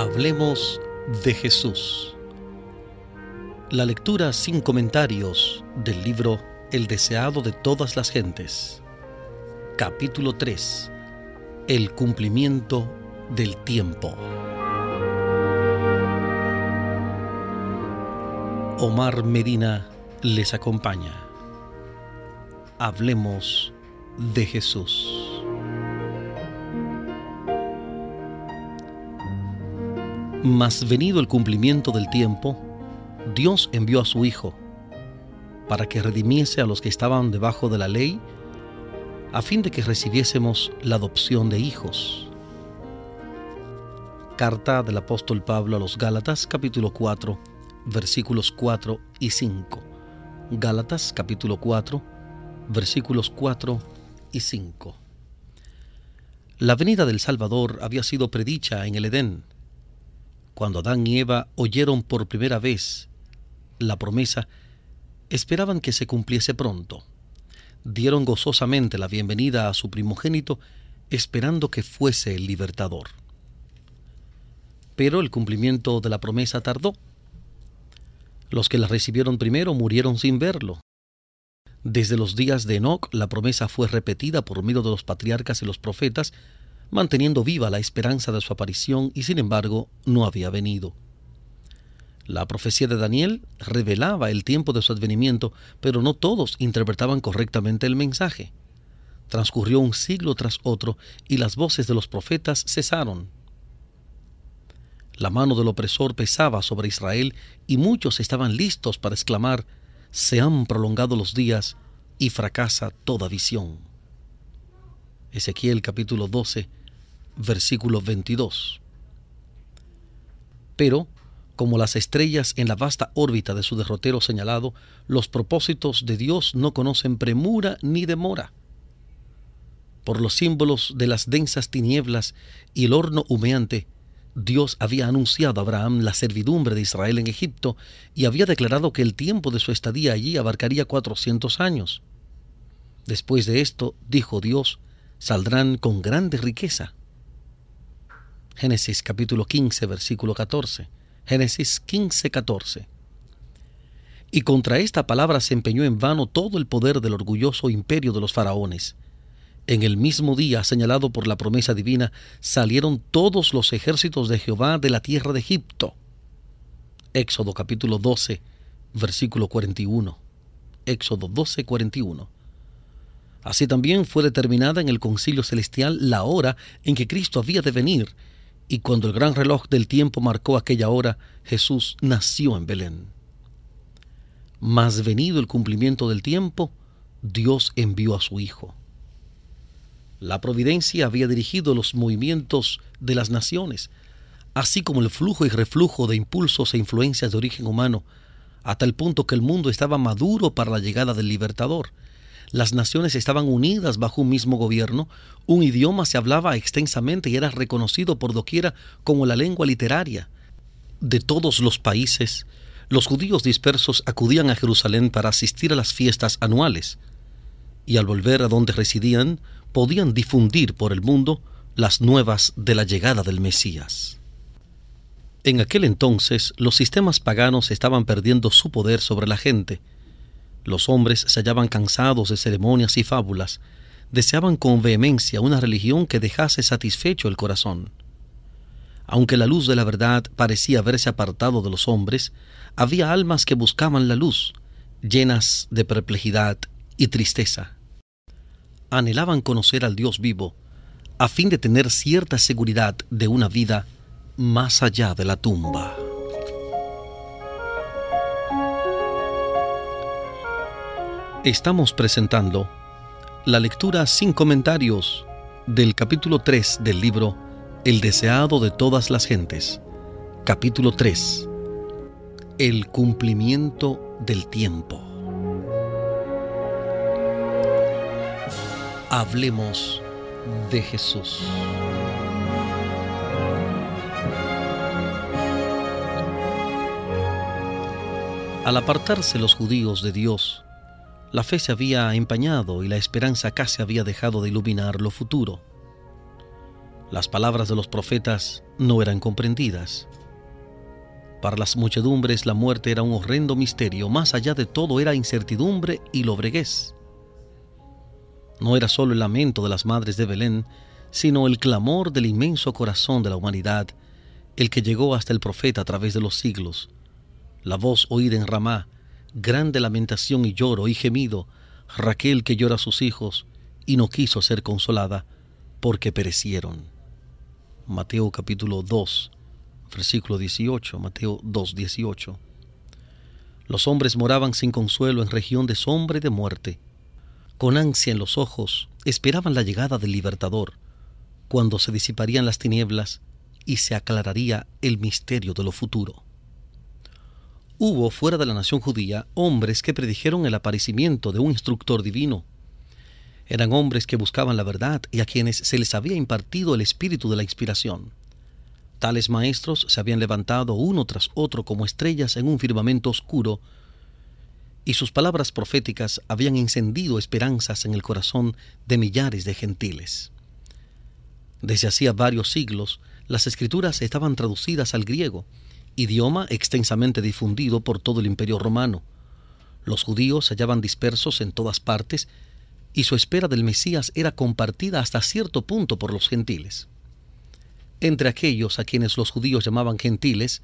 Hablemos de Jesús. La lectura sin comentarios del libro El deseado de todas las gentes. Capítulo 3. El cumplimiento del tiempo. Omar Medina les acompaña. Hablemos de Jesús. Mas venido el cumplimiento del tiempo, Dios envió a su Hijo para que redimiese a los que estaban debajo de la ley, a fin de que recibiésemos la adopción de hijos. Carta del apóstol Pablo a los Gálatas capítulo 4 versículos 4 y 5. Gálatas capítulo 4 versículos 4 y 5. La venida del Salvador había sido predicha en el Edén cuando Adán y Eva oyeron por primera vez la promesa, esperaban que se cumpliese pronto. Dieron gozosamente la bienvenida a su primogénito, esperando que fuese el libertador. Pero el cumplimiento de la promesa tardó. Los que la recibieron primero murieron sin verlo. Desde los días de Enoch la promesa fue repetida por medio de los patriarcas y los profetas, manteniendo viva la esperanza de su aparición y sin embargo no había venido. La profecía de Daniel revelaba el tiempo de su advenimiento, pero no todos interpretaban correctamente el mensaje. Transcurrió un siglo tras otro y las voces de los profetas cesaron. La mano del opresor pesaba sobre Israel y muchos estaban listos para exclamar, se han prolongado los días y fracasa toda visión. Ezequiel capítulo 12, versículo 22. Pero, como las estrellas en la vasta órbita de su derrotero señalado, los propósitos de Dios no conocen premura ni demora. Por los símbolos de las densas tinieblas y el horno humeante, Dios había anunciado a Abraham la servidumbre de Israel en Egipto y había declarado que el tiempo de su estadía allí abarcaría cuatrocientos años. Después de esto, dijo Dios, saldrán con grande riqueza. Génesis capítulo 15, versículo 14. Génesis 15, 14. Y contra esta palabra se empeñó en vano todo el poder del orgulloso imperio de los faraones. En el mismo día señalado por la promesa divina salieron todos los ejércitos de Jehová de la tierra de Egipto. Éxodo capítulo 12, versículo 41. Éxodo 12, 41. Así también fue determinada en el concilio celestial la hora en que Cristo había de venir y cuando el gran reloj del tiempo marcó aquella hora, Jesús nació en Belén. Mas venido el cumplimiento del tiempo, Dios envió a su Hijo. La providencia había dirigido los movimientos de las naciones, así como el flujo y reflujo de impulsos e influencias de origen humano, hasta el punto que el mundo estaba maduro para la llegada del libertador, las naciones estaban unidas bajo un mismo gobierno, un idioma se hablaba extensamente y era reconocido por doquiera como la lengua literaria. De todos los países, los judíos dispersos acudían a Jerusalén para asistir a las fiestas anuales, y al volver a donde residían, podían difundir por el mundo las nuevas de la llegada del Mesías. En aquel entonces los sistemas paganos estaban perdiendo su poder sobre la gente, los hombres se hallaban cansados de ceremonias y fábulas, deseaban con vehemencia una religión que dejase satisfecho el corazón. Aunque la luz de la verdad parecía haberse apartado de los hombres, había almas que buscaban la luz, llenas de perplejidad y tristeza. Anhelaban conocer al Dios vivo, a fin de tener cierta seguridad de una vida más allá de la tumba. Estamos presentando la lectura sin comentarios del capítulo 3 del libro El deseado de todas las gentes. Capítulo 3. El cumplimiento del tiempo. Hablemos de Jesús. Al apartarse los judíos de Dios, la fe se había empañado y la esperanza casi había dejado de iluminar lo futuro. Las palabras de los profetas no eran comprendidas. Para las muchedumbres la muerte era un horrendo misterio, más allá de todo era incertidumbre y lobreguez. No era solo el lamento de las madres de Belén, sino el clamor del inmenso corazón de la humanidad, el que llegó hasta el profeta a través de los siglos. La voz oída en Ramá, grande lamentación y lloro y gemido, Raquel que llora a sus hijos y no quiso ser consolada porque perecieron. Mateo capítulo 2, versículo 18, Mateo 2, 18. Los hombres moraban sin consuelo en región de sombra y de muerte. Con ansia en los ojos esperaban la llegada del libertador, cuando se disiparían las tinieblas y se aclararía el misterio de lo futuro. Hubo fuera de la nación judía hombres que predijeron el aparecimiento de un instructor divino. Eran hombres que buscaban la verdad y a quienes se les había impartido el espíritu de la inspiración. Tales maestros se habían levantado uno tras otro como estrellas en un firmamento oscuro, y sus palabras proféticas habían encendido esperanzas en el corazón de millares de gentiles. Desde hacía varios siglos, las escrituras estaban traducidas al griego, idioma extensamente difundido por todo el imperio romano. Los judíos se hallaban dispersos en todas partes y su espera del Mesías era compartida hasta cierto punto por los gentiles. Entre aquellos a quienes los judíos llamaban gentiles,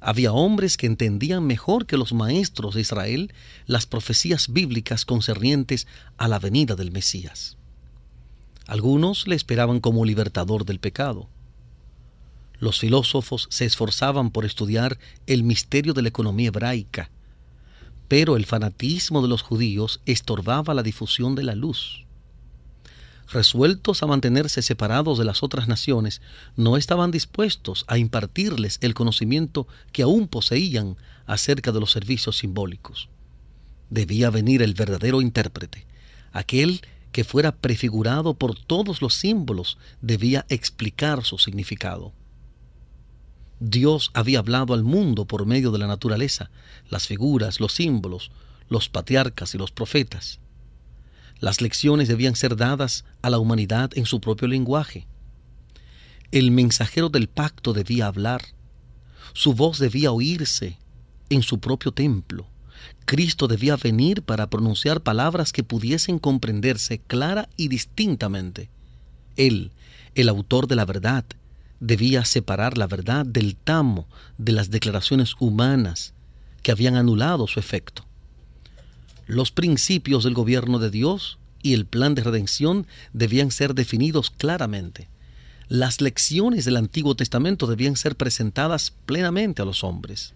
había hombres que entendían mejor que los maestros de Israel las profecías bíblicas concernientes a la venida del Mesías. Algunos le esperaban como libertador del pecado. Los filósofos se esforzaban por estudiar el misterio de la economía hebraica, pero el fanatismo de los judíos estorbaba la difusión de la luz. Resueltos a mantenerse separados de las otras naciones, no estaban dispuestos a impartirles el conocimiento que aún poseían acerca de los servicios simbólicos. Debía venir el verdadero intérprete, aquel que fuera prefigurado por todos los símbolos, debía explicar su significado. Dios había hablado al mundo por medio de la naturaleza, las figuras, los símbolos, los patriarcas y los profetas. Las lecciones debían ser dadas a la humanidad en su propio lenguaje. El mensajero del pacto debía hablar. Su voz debía oírse en su propio templo. Cristo debía venir para pronunciar palabras que pudiesen comprenderse clara y distintamente. Él, el autor de la verdad, debía separar la verdad del tamo de las declaraciones humanas que habían anulado su efecto. Los principios del gobierno de Dios y el plan de redención debían ser definidos claramente. Las lecciones del Antiguo Testamento debían ser presentadas plenamente a los hombres.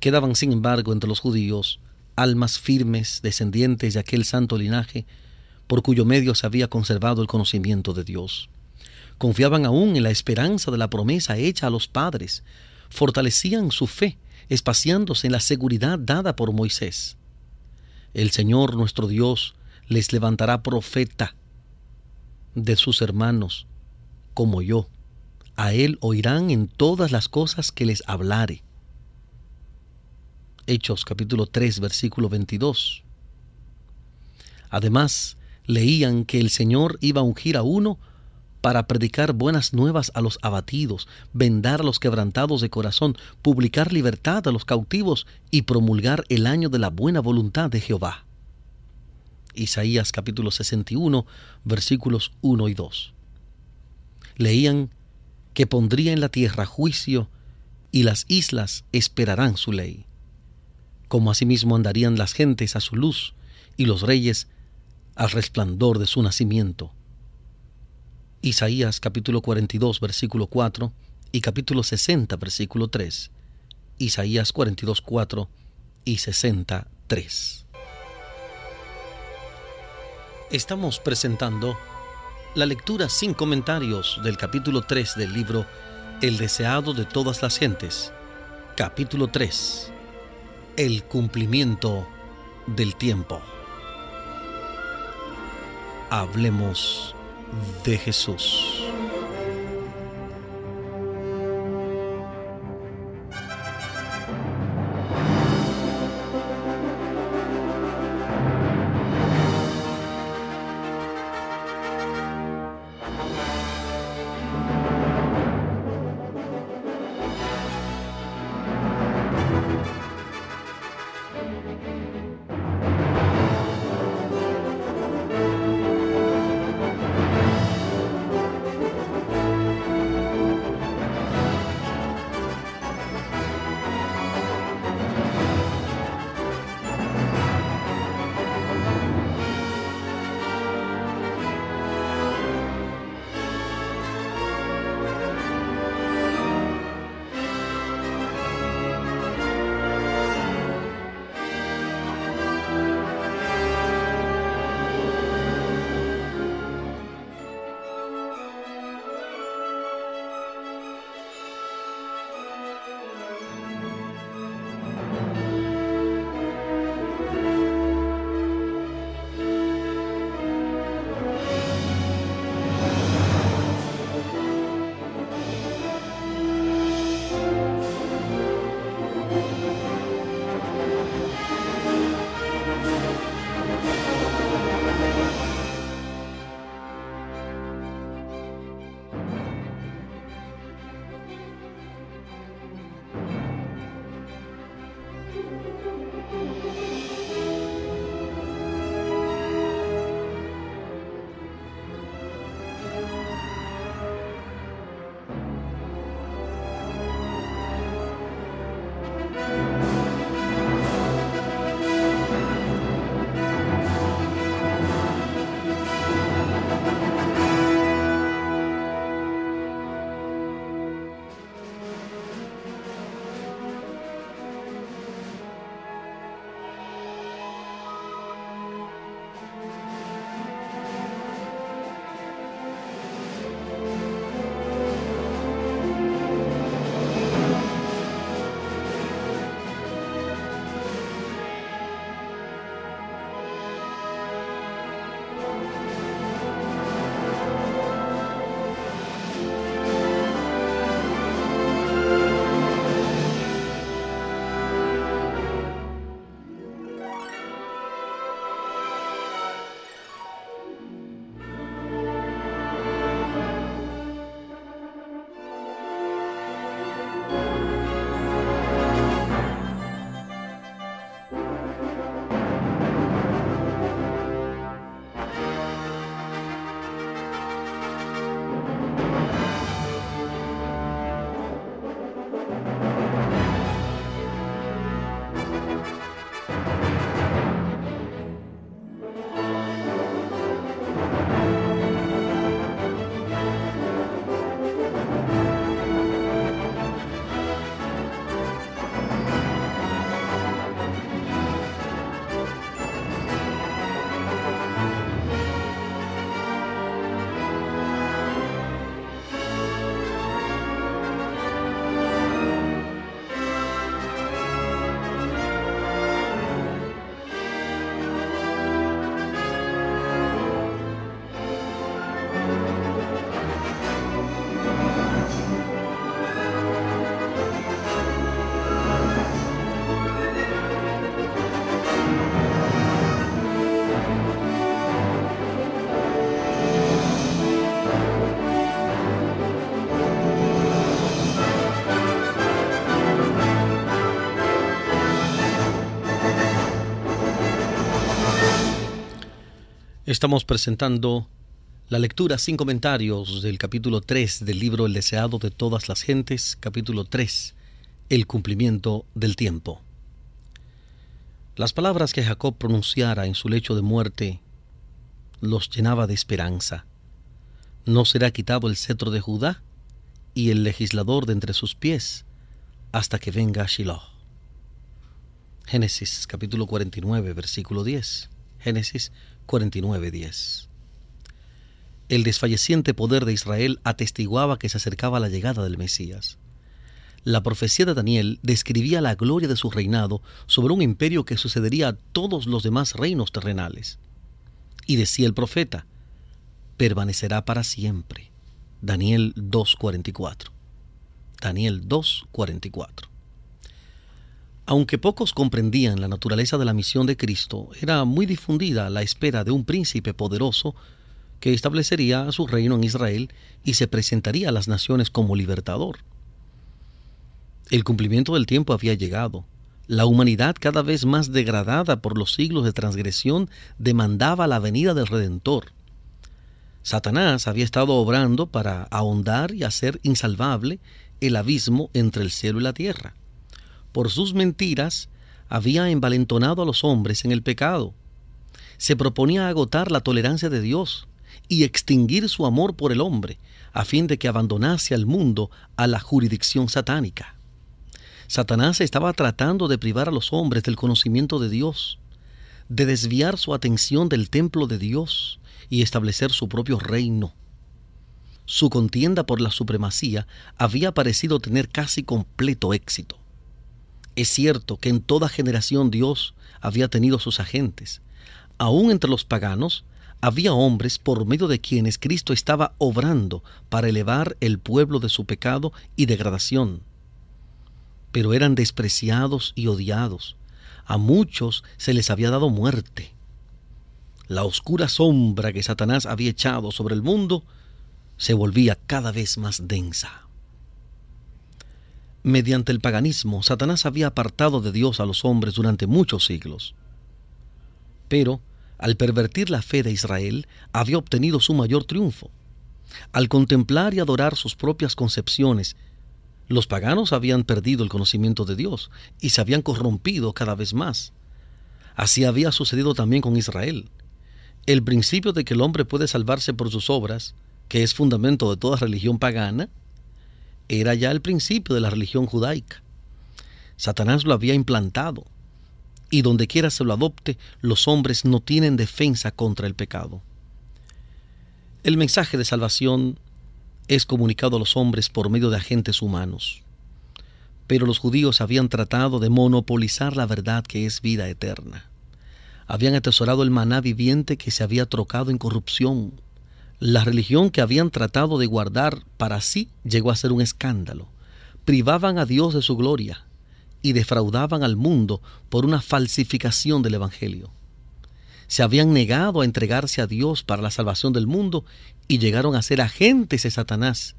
Quedaban, sin embargo, entre los judíos almas firmes, descendientes de aquel santo linaje, por cuyo medio se había conservado el conocimiento de Dios. Confiaban aún en la esperanza de la promesa hecha a los padres, fortalecían su fe, espaciándose en la seguridad dada por Moisés. El Señor nuestro Dios les levantará profeta de sus hermanos, como yo. A él oirán en todas las cosas que les hablare. Hechos capítulo 3 versículo 22. Además, leían que el Señor iba a ungir a uno para predicar buenas nuevas a los abatidos, vendar a los quebrantados de corazón, publicar libertad a los cautivos y promulgar el año de la buena voluntad de Jehová. Isaías capítulo 61 versículos 1 y 2. Leían que pondría en la tierra juicio y las islas esperarán su ley. Como asimismo andarían las gentes a su luz y los reyes al resplandor de su nacimiento Isaías capítulo 42 versículo 4 y capítulo 60 versículo 3. Isaías 42 4 y 63. Estamos presentando la lectura sin comentarios del capítulo 3 del libro El deseado de todas las gentes. Capítulo 3. El cumplimiento del tiempo. Hablemos de Jesús. Estamos presentando la lectura sin comentarios del capítulo 3 del libro El deseado de todas las gentes, capítulo 3, el cumplimiento del tiempo. Las palabras que Jacob pronunciara en su lecho de muerte los llenaba de esperanza. No será quitado el cetro de Judá y el legislador de entre sus pies hasta que venga Shiloh. Génesis capítulo 49, versículo 10. Génesis 49, 10. El desfalleciente poder de Israel atestiguaba que se acercaba la llegada del Mesías. La profecía de Daniel describía la gloria de su reinado sobre un imperio que sucedería a todos los demás reinos terrenales. Y decía el profeta, permanecerá para siempre. Daniel 2.44. Daniel 2.44. Aunque pocos comprendían la naturaleza de la misión de Cristo, era muy difundida la espera de un príncipe poderoso que establecería su reino en Israel y se presentaría a las naciones como libertador. El cumplimiento del tiempo había llegado. La humanidad, cada vez más degradada por los siglos de transgresión, demandaba la venida del Redentor. Satanás había estado obrando para ahondar y hacer insalvable el abismo entre el cielo y la tierra. Por sus mentiras había envalentonado a los hombres en el pecado. Se proponía agotar la tolerancia de Dios y extinguir su amor por el hombre, a fin de que abandonase al mundo a la jurisdicción satánica. Satanás estaba tratando de privar a los hombres del conocimiento de Dios, de desviar su atención del templo de Dios, y establecer su propio reino. Su contienda por la supremacía había parecido tener casi completo éxito. Es cierto que en toda generación Dios había tenido sus agentes. Aún entre los paganos había hombres por medio de quienes Cristo estaba obrando para elevar el pueblo de su pecado y degradación. Pero eran despreciados y odiados. A muchos se les había dado muerte la oscura sombra que Satanás había echado sobre el mundo se volvía cada vez más densa. Mediante el paganismo, Satanás había apartado de Dios a los hombres durante muchos siglos. Pero, al pervertir la fe de Israel, había obtenido su mayor triunfo. Al contemplar y adorar sus propias concepciones, los paganos habían perdido el conocimiento de Dios y se habían corrompido cada vez más. Así había sucedido también con Israel. El principio de que el hombre puede salvarse por sus obras, que es fundamento de toda religión pagana, era ya el principio de la religión judaica. Satanás lo había implantado, y donde quiera se lo adopte, los hombres no tienen defensa contra el pecado. El mensaje de salvación es comunicado a los hombres por medio de agentes humanos. Pero los judíos habían tratado de monopolizar la verdad que es vida eterna habían atesorado el maná viviente que se había trocado en corrupción. La religión que habían tratado de guardar para sí llegó a ser un escándalo. Privaban a Dios de su gloria y defraudaban al mundo por una falsificación del Evangelio. Se habían negado a entregarse a Dios para la salvación del mundo y llegaron a ser agentes de Satanás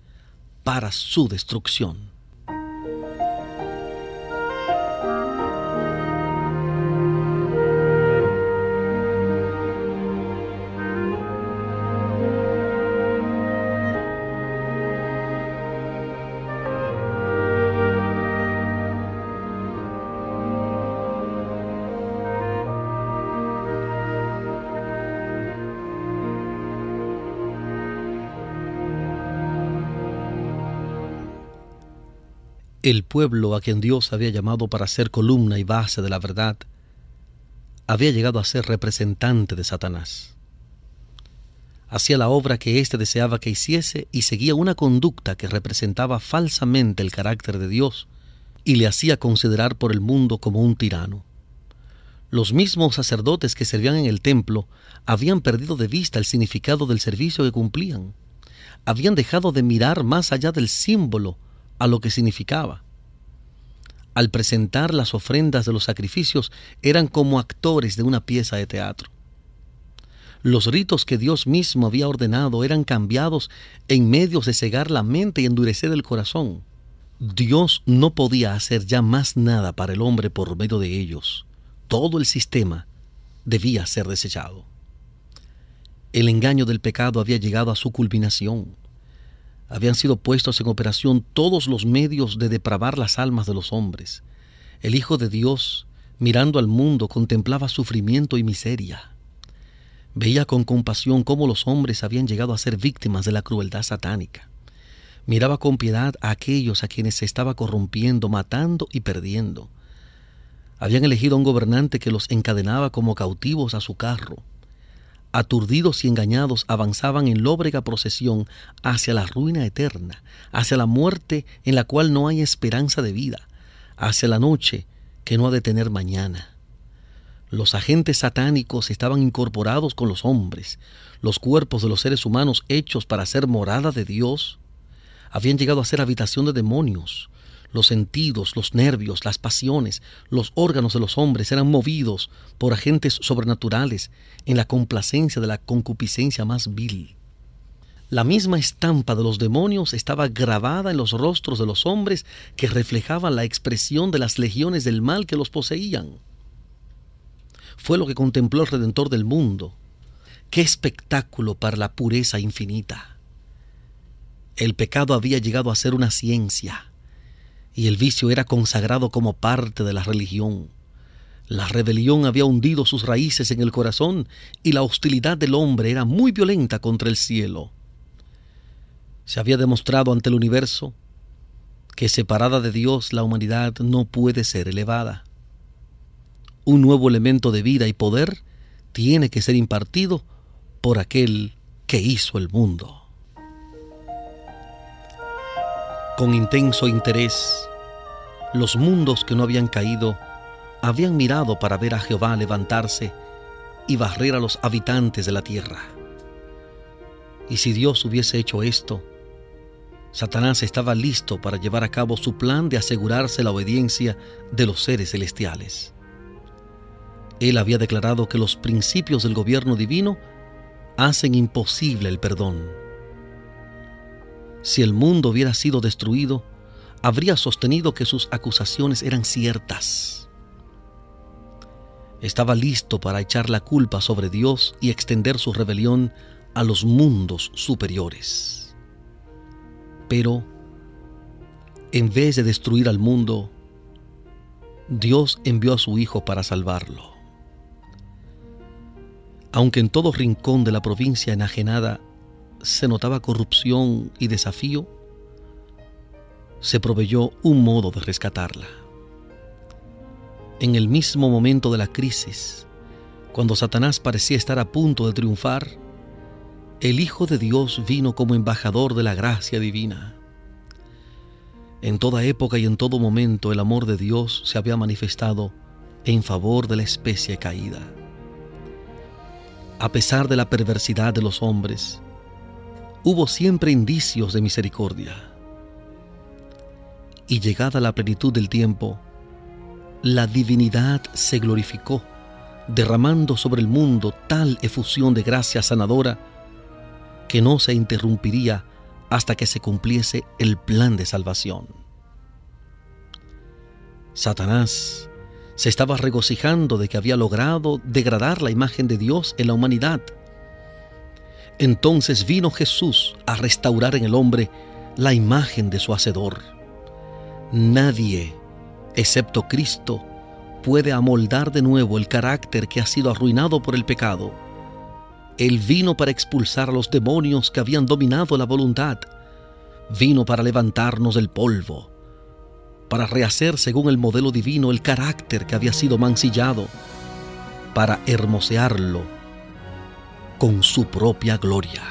para su destrucción. El pueblo a quien Dios había llamado para ser columna y base de la verdad, había llegado a ser representante de Satanás. Hacía la obra que éste deseaba que hiciese y seguía una conducta que representaba falsamente el carácter de Dios y le hacía considerar por el mundo como un tirano. Los mismos sacerdotes que servían en el templo habían perdido de vista el significado del servicio que cumplían. Habían dejado de mirar más allá del símbolo a lo que significaba. Al presentar las ofrendas de los sacrificios eran como actores de una pieza de teatro. Los ritos que Dios mismo había ordenado eran cambiados en medios de cegar la mente y endurecer el corazón. Dios no podía hacer ya más nada para el hombre por medio de ellos. Todo el sistema debía ser desechado. El engaño del pecado había llegado a su culminación. Habían sido puestos en operación todos los medios de depravar las almas de los hombres. El Hijo de Dios, mirando al mundo, contemplaba sufrimiento y miseria. Veía con compasión cómo los hombres habían llegado a ser víctimas de la crueldad satánica. Miraba con piedad a aquellos a quienes se estaba corrompiendo, matando y perdiendo. Habían elegido un gobernante que los encadenaba como cautivos a su carro aturdidos y engañados, avanzaban en lóbrega procesión hacia la ruina eterna, hacia la muerte en la cual no hay esperanza de vida, hacia la noche que no ha de tener mañana. Los agentes satánicos estaban incorporados con los hombres, los cuerpos de los seres humanos hechos para ser morada de Dios, habían llegado a ser habitación de demonios, los sentidos, los nervios, las pasiones, los órganos de los hombres eran movidos por agentes sobrenaturales en la complacencia de la concupiscencia más vil. La misma estampa de los demonios estaba grabada en los rostros de los hombres que reflejaban la expresión de las legiones del mal que los poseían. Fue lo que contempló el Redentor del mundo. Qué espectáculo para la pureza infinita. El pecado había llegado a ser una ciencia y el vicio era consagrado como parte de la religión. La rebelión había hundido sus raíces en el corazón y la hostilidad del hombre era muy violenta contra el cielo. Se había demostrado ante el universo que separada de Dios la humanidad no puede ser elevada. Un nuevo elemento de vida y poder tiene que ser impartido por aquel que hizo el mundo. Con intenso interés, los mundos que no habían caído habían mirado para ver a Jehová levantarse y barrer a los habitantes de la tierra. Y si Dios hubiese hecho esto, Satanás estaba listo para llevar a cabo su plan de asegurarse la obediencia de los seres celestiales. Él había declarado que los principios del gobierno divino hacen imposible el perdón si el mundo hubiera sido destruido, habría sostenido que sus acusaciones eran ciertas. Estaba listo para echar la culpa sobre Dios y extender su rebelión a los mundos superiores. Pero, en vez de destruir al mundo, Dios envió a su Hijo para salvarlo. Aunque en todo rincón de la provincia enajenada se notaba corrupción y desafío, se proveyó un modo de rescatarla. En el mismo momento de la crisis, cuando Satanás parecía estar a punto de triunfar, el Hijo de Dios vino como embajador de la gracia divina. En toda época y en todo momento el amor de Dios se había manifestado en favor de la especie caída. A pesar de la perversidad de los hombres, hubo siempre indicios de misericordia. Y llegada la plenitud del tiempo, la divinidad se glorificó, derramando sobre el mundo tal efusión de gracia sanadora que no se interrumpiría hasta que se cumpliese el plan de salvación. Satanás se estaba regocijando de que había logrado degradar la imagen de Dios en la humanidad entonces vino Jesús a restaurar en el hombre la imagen de su Hacedor. Nadie, excepto Cristo, puede amoldar de nuevo el carácter que ha sido arruinado por el pecado. Él vino para expulsar a los demonios que habían dominado la voluntad. Vino para levantarnos del polvo, para rehacer según el modelo divino el carácter que había sido mancillado, para hermosearlo con su propia gloria.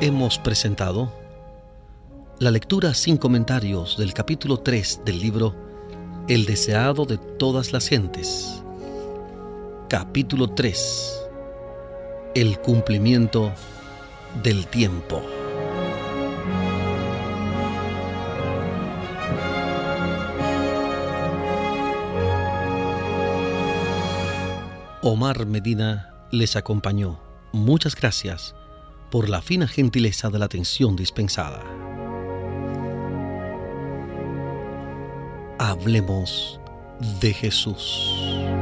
Hemos presentado la lectura sin comentarios del capítulo 3 del libro El deseado de todas las gentes. Capítulo 3 el cumplimiento del tiempo. Omar Medina les acompañó. Muchas gracias por la fina gentileza de la atención dispensada. Hablemos de Jesús.